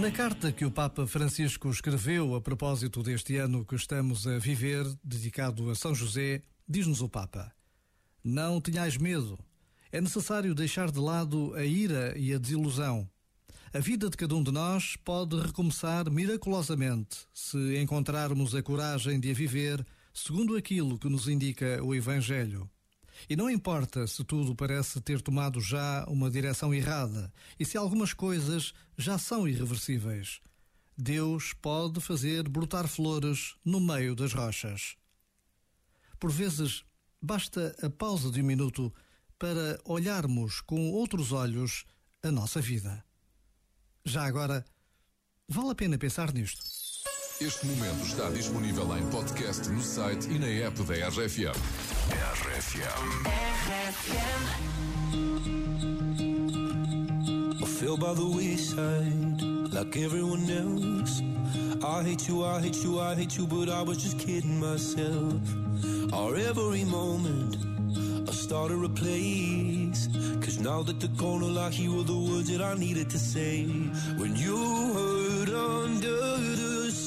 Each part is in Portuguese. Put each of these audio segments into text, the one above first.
Na carta que o Papa Francisco escreveu a propósito deste ano que estamos a viver, dedicado a São José, diz-nos o Papa: Não tenhais medo. É necessário deixar de lado a ira e a desilusão. A vida de cada um de nós pode recomeçar miraculosamente se encontrarmos a coragem de a viver segundo aquilo que nos indica o Evangelho. E não importa se tudo parece ter tomado já uma direção errada e se algumas coisas já são irreversíveis. Deus pode fazer brotar flores no meio das rochas. Por vezes, basta a pausa de um minuto para olharmos com outros olhos a nossa vida. Já agora, vale a pena pensar nisto. Este momento está disponível em podcast no site e na app da RFM. RFM. RFM. I fell by the wayside like everyone else. I hate you, I hate you, I hate you, but I was just kidding myself. Our every moment, I started a place. Cause now that the corner, I hear the words that I needed to say. When you heard under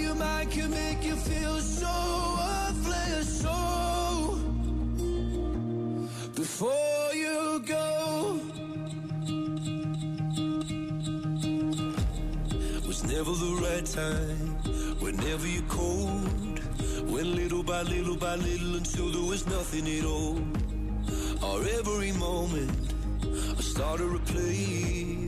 your mind can make you feel so worthless. So before you go, was never the right time. Whenever you're cold, went little by little by little until there was nothing at all. Or every moment I started to replay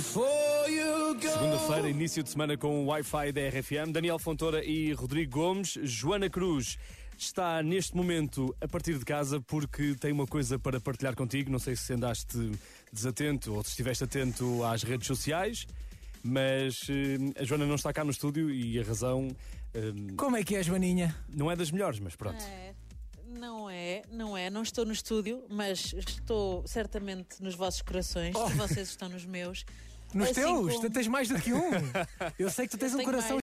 Segunda-feira, início de semana com o Wi-Fi da RFM. Daniel Fontoura e Rodrigo Gomes. Joana Cruz está neste momento a partir de casa porque tem uma coisa para partilhar contigo. Não sei se andaste desatento ou se estiveste atento às redes sociais, mas eh, a Joana não está cá no estúdio e a razão. Eh, Como é que é, Joaninha? Não é das melhores, mas pronto. É não é. Não estou no estúdio, mas estou certamente nos vossos corações. Oh. Vocês estão nos meus. Nos assim teus? Como... Tu tens mais do que um? Eu sei que tu tens eu um coração. Mais.